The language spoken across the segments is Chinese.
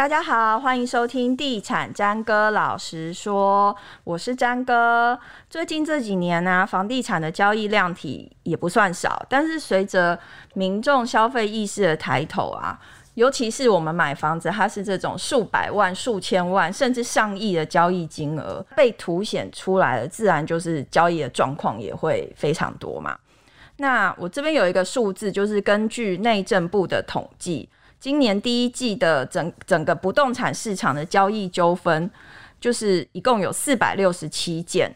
大家好，欢迎收听地产詹哥老实说，我是詹哥。最近这几年呢、房地产的交易量体也不算少，但是随着民众消费意识的抬头啊，尤其是我们买房子，它是这种数百万、数千万甚至上亿的交易金额被凸显出来了，自然就是交易的状况也会非常多嘛。那我这边有一个数字，就是根据内政部的统计。今年第一季的整整个不动产市场的交易纠纷，就是一共有四百六十七件，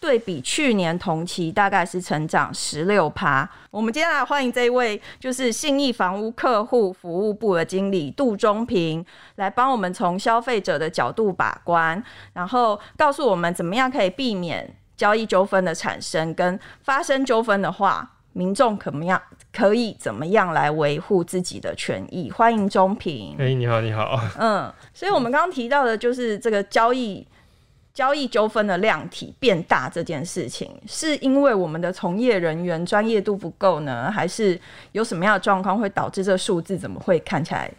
对比去年同期大概是成长十六趴。我们接下来欢迎这一位，就是信义房屋客户服务部的经理杜中平，来帮我们从消费者的角度把关，然后告诉我们怎么样可以避免交易纠纷的产生，跟发生纠纷的话，民众怎么样？可以怎么样来维护自己的权益？欢迎中平。哎，你好，你好。嗯，所以我们刚刚提到的就是这个交易交易纠纷的量体变大这件事情，是因为我们的从业人员专业度不够呢，还是有什么样的状况会导致这数字怎么会看起来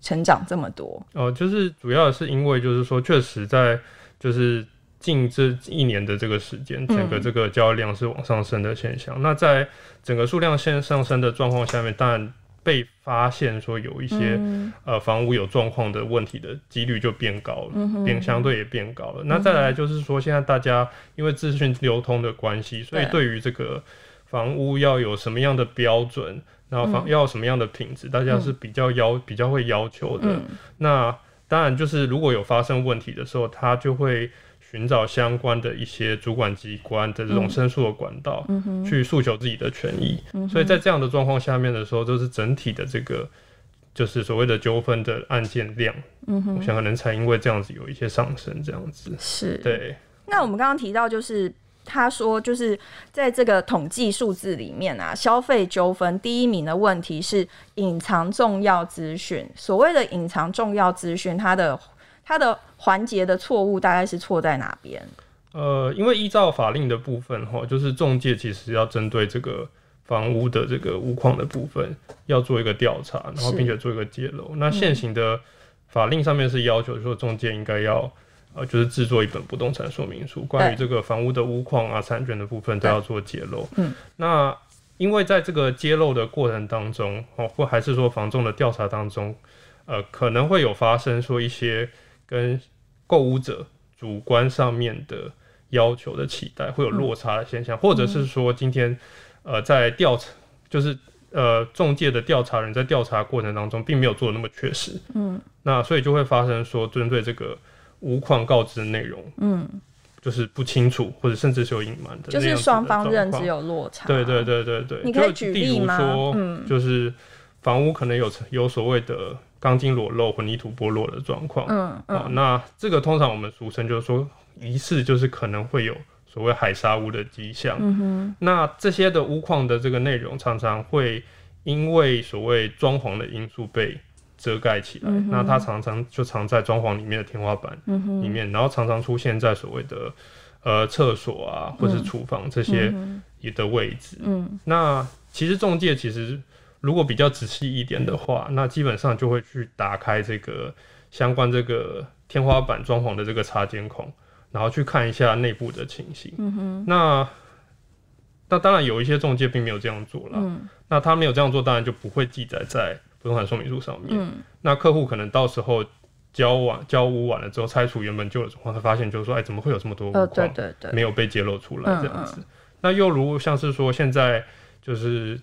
成长这么多？哦，就是主要是因为就是说，确实在就是。近这一年的这个时间，整个这个交易量是往上升的现象。嗯、那在整个数量线上升的状况下面，当然被发现说有一些、嗯、呃房屋有状况的问题的几率就变高了，嗯、变相对也变高了。嗯、那再来就是说，现在大家因为资讯流通的关系，所以对于这个房屋要有什么样的标准，然后房要什么样的品质，大家是比较要比较会要求的。嗯、那当然就是如果有发生问题的时候，它就会。寻找相关的一些主管机关的这种申诉的管道，嗯、去诉求自己的权益。嗯、所以在这样的状况下面的时候，就是整体的这个就是所谓的纠纷的案件量，嗯、我想可能才因为这样子有一些上升，这样子是对。那我们刚刚提到，就是他说，就是在这个统计数字里面啊，消费纠纷第一名的问题是隐藏重要资讯。所谓的隐藏重要资讯，它的它的环节的错误大概是错在哪边？呃，因为依照法令的部分哈，就是中介其实要针对这个房屋的这个屋况的部分要做一个调查，然后并且做一个揭露。那现行的法令上面是要求说，中介应该要呃，就是制作一本不动产说明书，关于这个房屋的屋况啊、产权的部分都要做揭露。嗯，那因为在这个揭露的过程当中，哦，或还是说房仲的调查当中，呃，可能会有发生说一些。跟购物者主观上面的要求的期待会有落差的现象，嗯、或者是说今天呃在调查，就是呃中介的调查人在调查过程当中并没有做的那么确实，嗯，那所以就会发生说针对这个无况告知的内容，嗯，就是不清楚或者甚至是有隐瞒的，就是双方认知有落差，对对对对对，你可以举例吗？嗯，就是房屋可能有有所谓的。钢筋裸露、混凝土剥落的状况，嗯，嗯、啊，那这个通常我们俗称就是说，疑似就是可能会有所谓海砂屋的迹象。嗯哼，那这些的屋况的这个内容，常常会因为所谓装潢的因素被遮盖起来。嗯、那它常常就藏在装潢里面的天花板里面，嗯、然后常常出现在所谓的呃厕所啊，或是厨房这些的位置。那其实中介其实。如果比较仔细一点的话，那基本上就会去打开这个相关这个天花板装潢的这个插监孔，然后去看一下内部的情形。嗯哼。那那当然有一些中介并没有这样做啦。嗯。那他没有这样做，当然就不会记载在不动产说明书上面。嗯。那客户可能到时候交完交屋完了之后，拆除原本旧的状况，他发现就是说，哎，怎么会有这么多。没有被揭露出来这样子。嗯嗯。那又如像是说现在就是。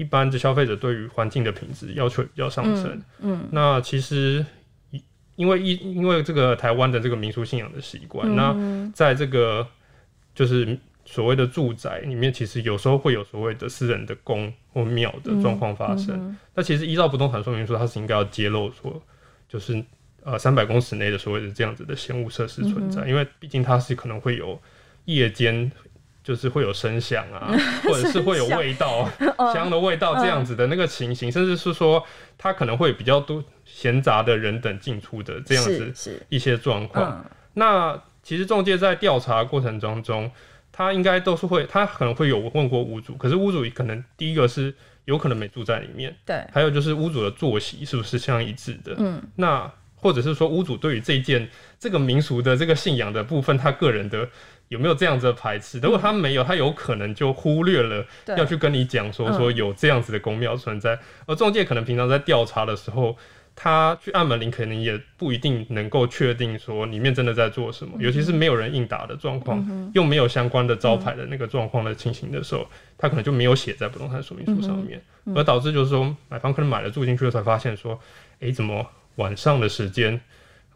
一般的消费者对于环境的品质要求比较上升，嗯，嗯，那其实因为一因为这个台湾的这个民俗信仰的习惯，嗯、那在这个就是所谓的住宅里面，其实有时候会有所谓的私人的宫或庙的状况发生。那其实依照不动产说明书，它是应该要揭露说，就是呃三百公尺内的所谓的这样子的嫌物设施存在，嗯、因为毕竟它是可能会有夜间。就是会有声响啊，或者是会有味道，香的味道这样子的那个情形，甚至是说它可能会比较多闲杂的人等进出的这样子一些状况。那其实中介在调查过程当中，他应该都是会，他可能会有问过屋主，可是屋主可能第一个是有可能没住在里面，对，还有就是屋主的作息是不是相一致的，嗯，那或者是说屋主对于这件这个民俗的这个信仰的部分，他个人的有没有这样子的排斥？如果他没有，他有可能就忽略了要去跟你讲说说有这样子的公庙存在。而中介可能平常在调查的时候，他去按门铃，可能也不一定能够确定说里面真的在做什么，尤其是没有人应答的状况，又没有相关的招牌的那个状况的情形的时候，他可能就没有写在不动产说明书上面，而导致就是说买方可能买了住进去了才发现说，诶，怎么？晚上的时间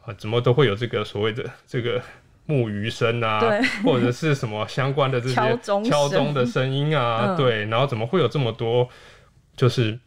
啊，怎么都会有这个所谓的这个木鱼声啊，或者是什么相关的这些敲钟的声音啊，嗯、对，然后怎么会有这么多，就是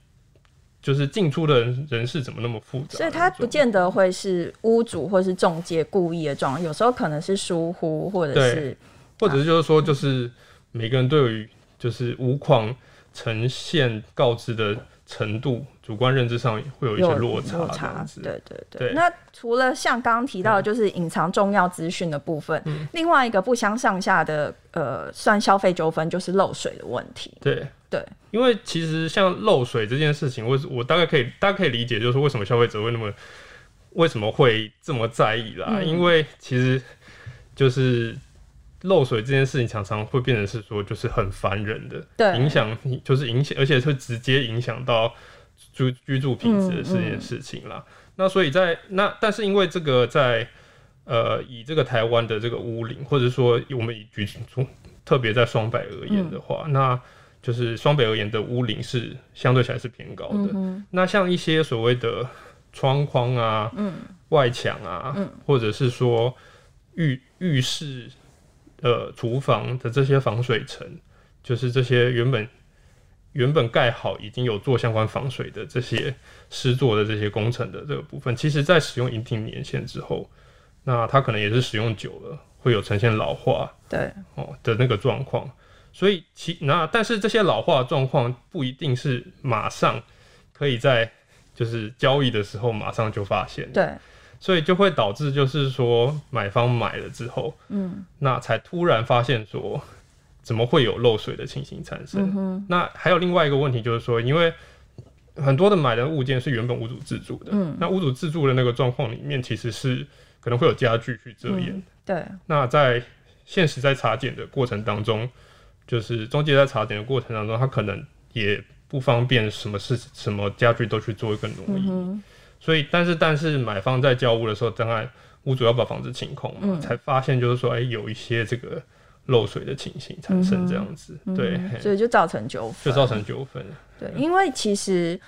就是进出的人人士怎么那么复杂？所以它不见得会是屋主或是中介故意的状况，有时候可能是疏忽，或者是或者是就是说，就是每个人对于就是屋况呈现告知的。程度主观认知上会有一些落差，落差，对对对。对那除了像刚刚提到的，就是隐藏重要资讯的部分，嗯、另外一个不相上下的呃，算消费纠纷就是漏水的问题。对对，因为其实像漏水这件事情，我我大概可以大家可以理解，就是为什么消费者会那么为什么会这么在意啦？嗯、因为其实就是。漏水这件事情常常会变成是说，就是很烦人的，对，影响就是影响，而且会直接影响到居居住品质的这件事情啦。嗯嗯、那所以在那，但是因为这个在呃，以这个台湾的这个屋龄，或者说我们以居住特别在双北而言的话，嗯、那就是双北而言的屋龄是相对起来是偏高的。嗯、那像一些所谓的窗框啊、嗯、外墙啊，嗯、或者是说浴浴室。呃，厨房的这些防水层，就是这些原本原本盖好已经有做相关防水的这些施作的这些工程的这个部分，其实在使用一定年限之后，那它可能也是使用久了，会有呈现老化，对哦的那个状况。所以其那但是这些老化状况不一定是马上可以在就是交易的时候马上就发现，对。所以就会导致，就是说买方买了之后，嗯，那才突然发现说，怎么会有漏水的情形产生？嗯、那还有另外一个问题，就是说，因为很多的买的物件是原本屋主自住的，嗯，那屋主自住的那个状况里面，其实是可能会有家具去遮掩、嗯，对。那在现实在查检的过程当中，就是中介在查检的过程当中，他可能也不方便什么事什么家具都去做一个挪移。嗯所以，但是，但是买方在交屋的时候，当然屋主要把房子清空嘛，嗯、才发现就是说，哎、欸，有一些这个漏水的情形产生这样子，嗯、对，所以就造成纠纷，就造成纠纷。对，因为其实，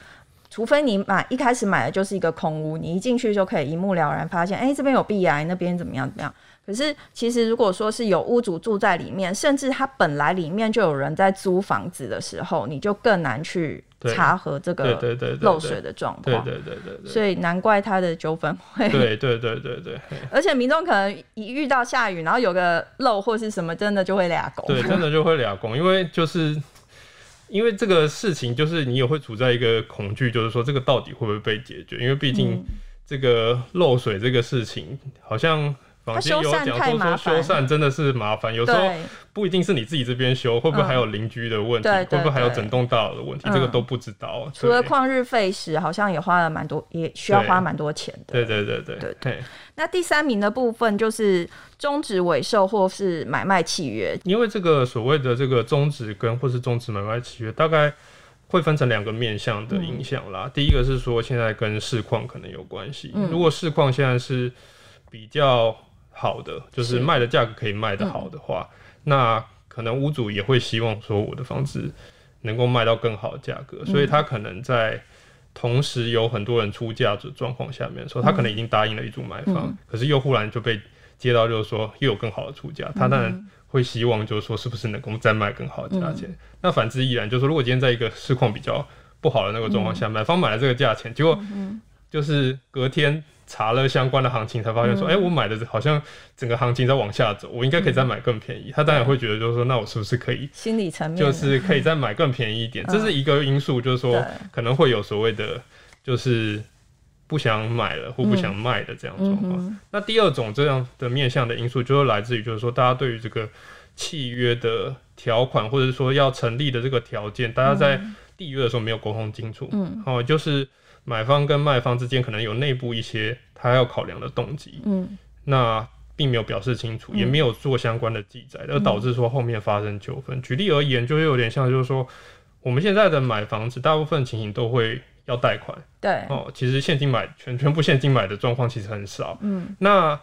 除非你买一开始买的就是一个空屋，你一进去就可以一目了然发现，哎、欸，这边有壁癌，那边怎么样怎么样。可是，其实如果说是有屋主住在里面，甚至他本来里面就有人在租房子的时候，你就更难去。查核这个漏水的状况，对对对对，所以难怪他的纠纷会，对对对对对，而且民众可能一遇到下雨，然后有个漏或是什么，真的就会俩拱，对，真的就会俩拱，因为就是因为这个事情，就是你也会处在一个恐惧，就是说这个到底会不会被解决？因为毕竟这个漏水这个事情好像。他修缮太麻烦，修缮真的是麻烦，有时候不一定是你自己这边修，会不会还有邻居的问题？会不会还有整栋大楼的问题？这个都不知道。除了旷日费时，好像也花了蛮多，也需要花蛮多钱的。对对对对对对。那第三名的部分就是终止尾售或是买卖契约，因为这个所谓的这个终止跟或是终止买卖契约，大概会分成两个面向的影响啦。第一个是说现在跟市况可能有关系，如果市况现在是比较。好的，就是卖的价格可以卖得好的话，嗯、那可能屋主也会希望说我的房子能够卖到更好的价格，嗯、所以他可能在同时有很多人出价的状况下面说，他可能已经答应了一组买方，嗯、可是又忽然就被接到就是说又有更好的出价，嗯、他当然会希望就是说是不是能够再卖更好的价钱。嗯、那反之亦然，就是说如果今天在一个市况比较不好的那个状况下，嗯、买方买了这个价钱，结果就是隔天。查了相关的行情，才发现说，哎、嗯欸，我买的好像整个行情在往下走，我应该可以再买更便宜。嗯、他当然会觉得，就是说，那我是不是可以心理层面，就是可以再买更便宜一点？嗯、这是一个因素，就是说可能会有所谓的，就是不想买了或不想卖的这样状况。那第二种这样的面向的因素，就是来自于，就是说大家对于这个契约的条款，或者说要成立的这个条件，大家在缔约的时候没有沟通清楚。嗯，哦，就是。买方跟卖方之间可能有内部一些他要考量的动机，嗯，那并没有表示清楚，也没有做相关的记载，而导致说后面发生纠纷。举例而言，就有点像就是说，我们现在的买房子，大部分情形都会要贷款，对，哦，其实现金买全全部现金买的状况其实很少，嗯，那。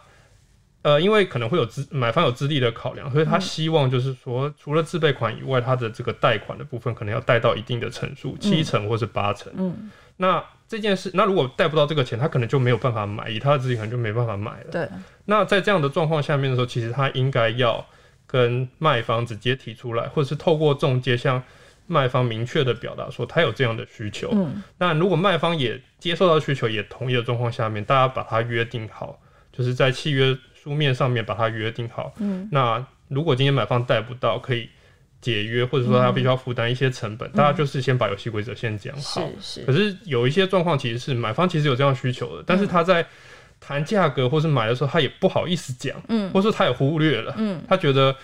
呃，因为可能会有资买方有资历的考量，所以他希望就是说，除了自备款以外，他的这个贷款的部分可能要贷到一定的成数，七成或是八成。嗯，那这件事，那如果贷不到这个钱，他可能就没有办法买，以他的资金可能就没办法买了。对。那在这样的状况下面的时候，其实他应该要跟卖方直接提出来，或者是透过中介向卖方明确的表达说他有这样的需求。嗯。那如果卖方也接受到需求，也同意的状况下面，大家把它约定好，就是在契约。书面上面把它约定好，嗯，那如果今天买方贷不到，可以解约，或者说他必须要负担一些成本，嗯，大家就是先把游戏规则先讲好。是是。可是有一些状况其实是买方其实有这样需求的，但是他在谈价格或是买的时候，他也不好意思讲，嗯，或是他也忽略了，嗯，他觉得。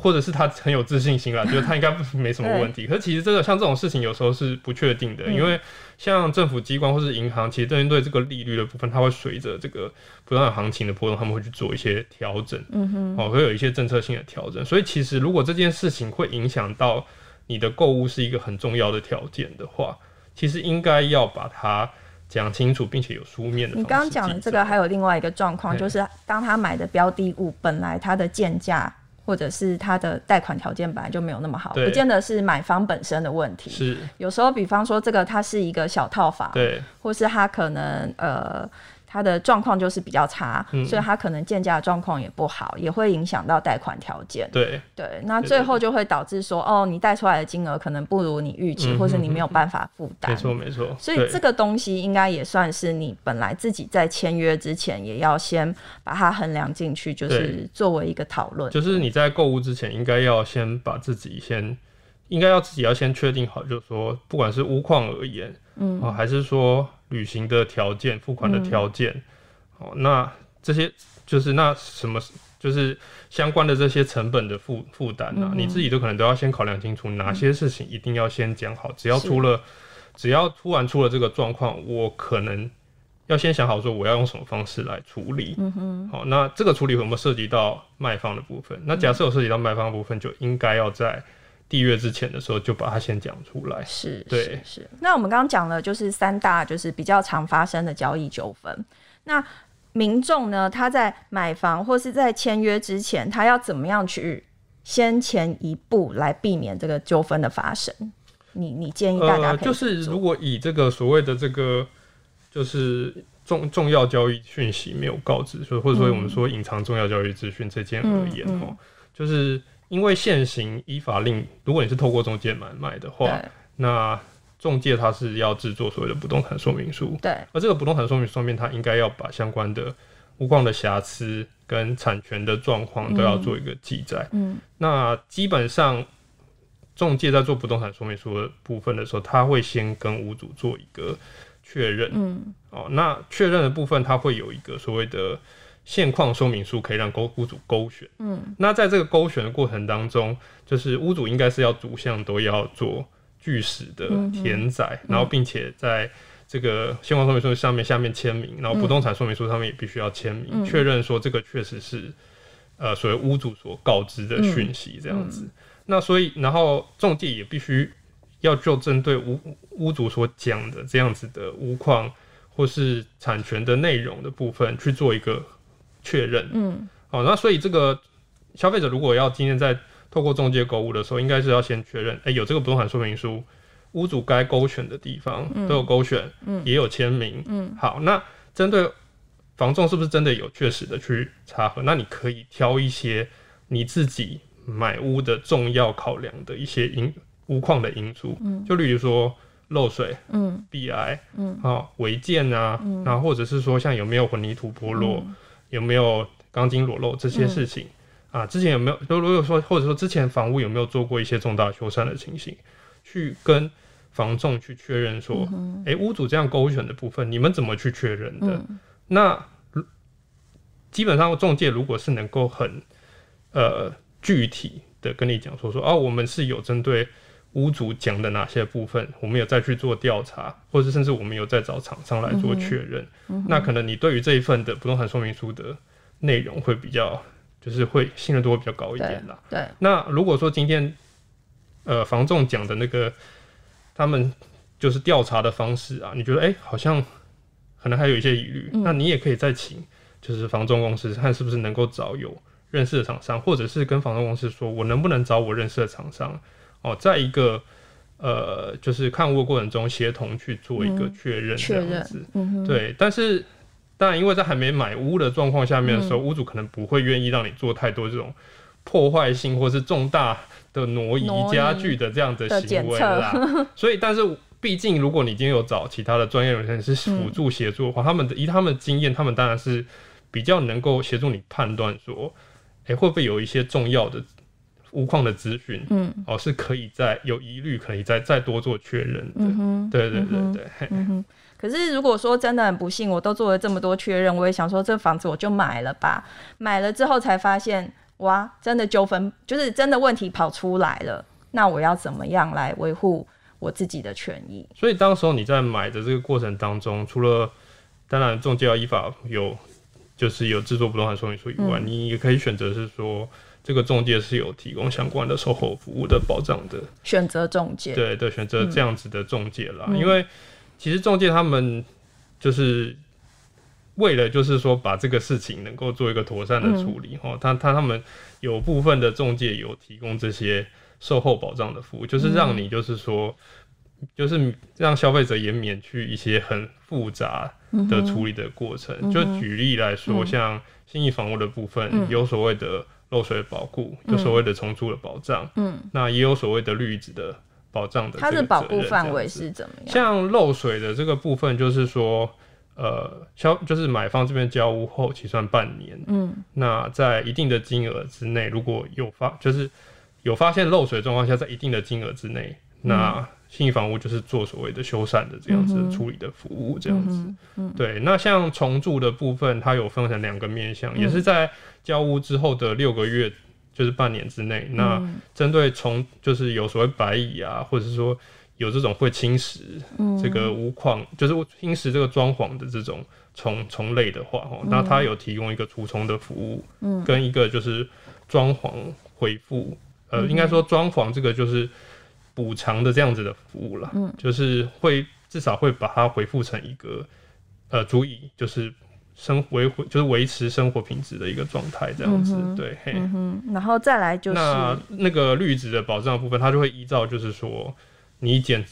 或者是他很有自信心啦，觉得他应该没什么问题。可是其实这个像这种事情有时候是不确定的，因为像政府机关或是银行，其实针对这个利率的部分，它会随着这个不断行情的波动，他们会去做一些调整。嗯哼，哦，会有一些政策性的调整。所以其实如果这件事情会影响到你的购物是一个很重要的条件的话，其实应该要把它讲清楚，并且有书面的。你刚刚讲的这个还有另外一个状况，就是当他买的标的物本来它的建价。或者是他的贷款条件本来就没有那么好，不见得是买方本身的问题。是有时候，比方说这个它是一个小套房，对，或是他可能呃。他的状况就是比较差，嗯、所以他可能建价状况也不好，也会影响到贷款条件。对对，那最后就会导致说，哦，你贷出来的金额可能不如你预期，嗯、或是你没有办法负担。没错没错。所以这个东西应该也算是你本来自己在签约之前也要先把它衡量进去，就是作为一个讨论。就是你在购物之前，应该要先把自己先，应该要自己要先确定好，就是说，不管是屋况而言，嗯，还是说。履行的条件、付款的条件，哦、嗯，那这些就是那什么，就是相关的这些成本的负负担啊，你自己都可能都要先考量清楚，哪些事情一定要先讲好。只要出了，只要突然出了这个状况，我可能要先想好说我要用什么方式来处理。嗯哼，好，那这个处理有没有涉及到卖方的部分？那假设有涉及到卖方的部分，就应该要在。缔约之前的时候就把它先讲出来，是，对，是，是。那我们刚刚讲了，就是三大就是比较常发生的交易纠纷。那民众呢，他在买房或是在签约之前，他要怎么样去先前一步来避免这个纠纷的发生？你你建议大家、呃、就是如果以这个所谓的这个就是重重要交易讯息没有告知，所以或者说我们说隐藏重要交易资讯这件而言哦、嗯嗯，就是。因为现行依法令，如果你是透过中介买卖的话，那中介他是要制作所谓的不动产说明书。对，而这个不动产说明书上面，他应该要把相关的屋况的瑕疵跟产权的状况都要做一个记载。嗯，那基本上中介在做不动产说明书的部分的时候，他会先跟屋主做一个确认。嗯，哦，那确认的部分，他会有一个所谓的。现况说明书可以让勾屋主勾选，嗯，那在这个勾选的过程当中，就是屋主应该是要逐项都要做据实的填载，嗯，然后并且在这个现况说明书上面下面签名，然后不动产说明书上面也必须要签名，确，嗯，认说这个确实是呃所谓屋主所告知的讯息这样子。那所以然后中介也必须要就针对屋屋主所讲的这样子的屋况或是产权的内容的部分去做一个。确认，嗯，好，那所以这个消费者如果要今天在透过中介购物的时候，应该是要先确认，哎、欸，有这个不动产说明书，屋主该勾选的地方都有勾选，嗯，也有签名，嗯，好，那针对房仲是不是真的有确实的去查核？那你可以挑一些你自己买屋的重要考量的一些因屋况的因素，嗯，就例如说漏水，嗯，壁癌，嗯，好，违建啊，嗯，然后或者是说像有没有混凝土剥落。嗯有没有钢筋裸露这些事情、嗯、啊？之前有没有？如果说或者说之前房屋有没有做过一些重大修缮的情形，去跟房仲去确认说，哎、嗯欸，屋主这样勾选的部分，你们怎么去确认的？嗯、那基本上中介如果是能够很呃具体的跟你讲说说，哦、啊，我们是有针对屋主讲的哪些部分，我们有再去做调查，或者甚至我们有再找厂商来做确认。嗯嗯、那可能你对于这一份的不动产说明书的内容会比较，就是会信任度会比较高一点啦。对。对那如果说今天，呃，房仲讲的那个，他们就是调查的方式啊，你觉得哎、欸，好像可能还有一些疑虑，嗯、那你也可以再请，就是房仲公司看是不是能够找有认识的厂商，或者是跟房仲公司说，我能不能找我认识的厂商。哦，在一个呃，就是看屋的过程中协同去做一个确认这样子，嗯、对。但是当然，因为在还没买屋的状况下面的时候，嗯、屋主可能不会愿意让你做太多这种破坏性或是重大的挪移家具的这样的行为啦。所以，但是毕竟如果你今天有找其他的专业人士是辅助协助的话，嗯、他们的以他们的经验，他们当然是比较能够协助你判断说，哎、欸，会不会有一些重要的。屋况的咨询，嗯，哦，是可以再有疑虑，可以再再多做确认的，嗯，对对对对，嗯。可是如果说真的很不幸，我都做了这么多确认，我也想说这房子我就买了吧。买了之后才发现，哇，真的纠纷，就是真的问题跑出来了。那我要怎么样来维护我自己的权益？所以当时候你在买的这个过程当中，除了当然中介要依法有，就是有制作不动产说明书以外，嗯、你也可以选择是说。这个中介是有提供相关的售后服务的保障的，选择中介，对对，选择这样子的中介啦。嗯、因为其实中介他们就是为了就是说把这个事情能够做一个妥善的处理哈，他他他们有部分的中介有提供这些售后保障的服务，就是让你就是说，就是让消费者也免去一些很复杂的处理的过程。嗯、就举例来说，嗯、像新意房屋的部分，有所谓的。漏水的保护，有所谓的重租的保障，嗯，那也有所谓的绿植的保障的。它的保护范围是怎么样？像漏水的这个部分，就是说，呃，消就是买方这边交屋后起算半年，嗯，那在一定的金额之内，如果有发就是有发现漏水状况下，在一定的金额之内，嗯、那信义房屋就是做所谓的修缮的这样子的处理的服务，这样子，对。那像重住的部分，它有分成两个面向，嗯、也是在。交屋之后的六个月，就是半年之内，那针对从就是有所谓白蚁啊，或者是说有这种会侵蚀这个屋况，就是侵蚀这个装潢的这种虫虫类的话，哦，那它有提供一个除虫的服务，跟一个就是装潢恢复，呃，应该说装潢这个就是补偿的这样子的服务啦，就是会至少会把它回复成一个呃足以就是。生维护就是维持生活品质的一个状态，这样子，对，嘿，然后再来就是那那个绿植的保障的部分，它就会依照就是说你检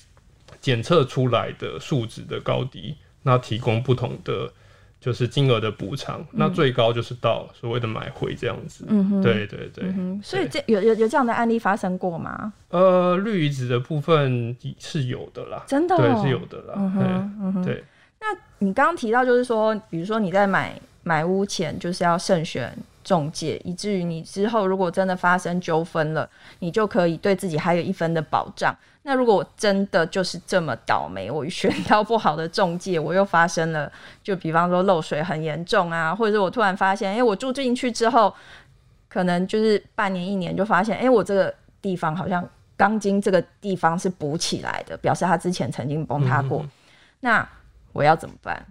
检测出来的数值的高低，那提供不同的就是金额的补偿，嗯、那最高就是到所谓的买回这样子，嗯哼，对对对，嗯、所以这有有有这样的案例发生过吗？呃，绿植的部分是有的啦，真的、哦，对，是有的啦，嗯哼，嗯哼对。那你刚刚提到，就是说，比如说你在买买屋前，就是要慎选仲介，以至于你之后如果真的发生纠纷了，你就可以对自己还有一分的保障。那如果我真的就是这么倒霉，我选到不好的中介，我又发生了，就比方说漏水很严重啊，或者是我突然发现，哎、欸，我住进去之后，可能就是半年一年就发现，哎、欸，我这个地方好像钢筋这个地方是补起来的，表示它之前曾经崩塌过。嗯、那我要怎么办？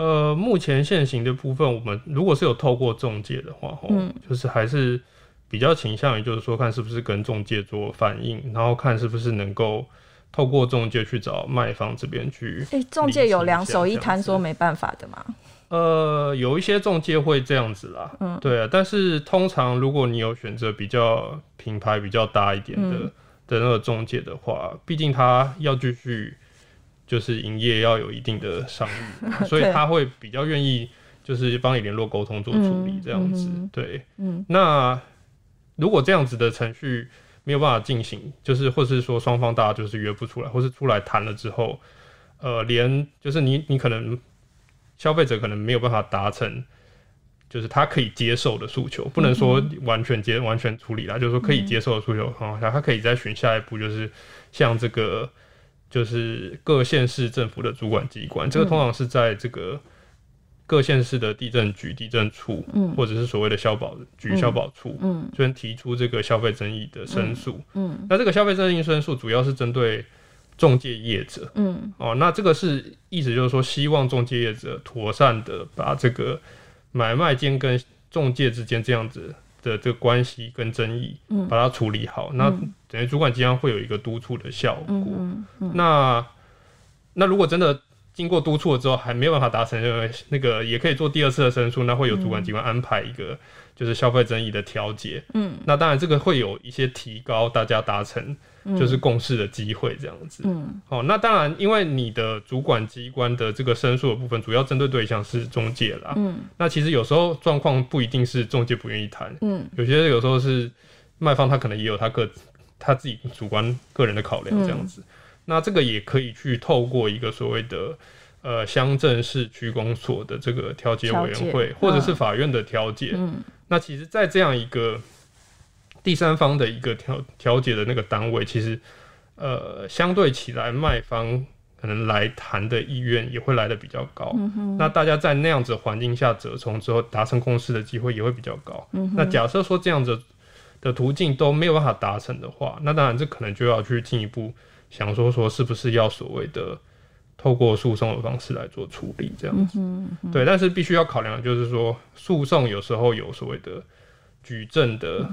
呃，目前现行的部分，我们如果是有透过中介的话，嗯，就是还是比较倾向于，就是说看是不是跟中介做反映，然后看是不是能够透过中介去找卖方这边去。哎、欸，仲介有两手一摊说没办法的吗？呃，有一些中介会这样子啦，嗯，对啊，但是通常如果你有选择比较品牌比较大一点的、嗯、的那个中介的话，毕竟他要继续。就是营业要有一定的商誉，所以他会比较愿意，就是帮你联络沟通做处理这样子。嗯嗯、对，嗯，那如果这样子的程序没有办法进行，就是或是说双方大家就是约不出来，或是出来谈了之后，呃，连就是你你可能消费者可能没有办法达成，就是他可以接受的诉求，不能说完全接完全处理啦，就是说可以接受的诉求，好，他可以再选下一步，就是像这个。就是各县市政府的主管机关，这个通常是在这个各县市的地震局、地震处，嗯，或者是所谓的消保局、消保处，嗯，就能提出这个消费争议的申诉，嗯，那这个消费争议申诉主要是针对中介业者，嗯，哦，那这个是意思就是说，希望中介业者妥善的把这个买卖间跟中介之间这样子的这个关系跟争议，嗯，把它处理好，那等于主管机关会有一个督促的效果，那那如果真的。经过督促了之后还没有办法达成，那个也可以做第二次的申诉，那会有主管机关安排一个就是消费争议的调解。嗯，那当然这个会有一些提高大家达成就是共事的机会，这样子。嗯，好，那当然因为你的主管机关的这个申诉的部分主要针对对象是中介啦。嗯，那其实有时候状况不一定是中介不愿意谈。嗯，有些有时候是卖方他可能也有他个他自己主观个人的考量这样子。嗯那这个也可以去透过一个所谓的呃乡镇市区公所的这个调解委员会，或者是法院的调解。嗯，那其实，在这样一个第三方的一个调调解的那个单位，其实呃相对起来，卖方可能来谈的意愿也会来的比较高。嗯。那大家在那样子环境下折冲之后，达成共识的机会也会比较高。嗯。那假设说这样子的途径都没有办法达成的话，那当然这可能就要去进一步。想说说是不是要所谓的透过诉讼的方式来做处理这样子，对，但是必须要考量的就是说，诉讼有时候有所谓的举证的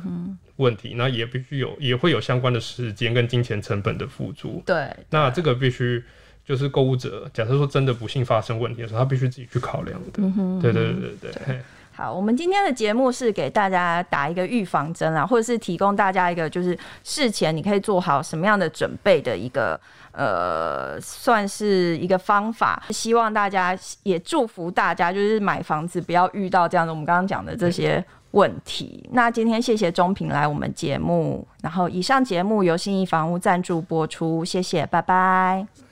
问题，那、嗯、也必须有也会有相关的时间跟金钱成本的付出。对，那这个必须就是购物者，假设说真的不幸发生问题的时候，他必须自己去考量的。嗯哼，对对对对对。对好，我们今天的节目是给大家打一个预防针啊，或者是提供大家一个就是事前你可以做好什么样的准备的一个呃，算是一个方法。希望大家也祝福大家，就是买房子不要遇到这样的我们刚刚讲的这些问题。嗯、那今天谢谢中平来我们节目，然后以上节目由信义房屋赞助播出，谢谢，拜拜。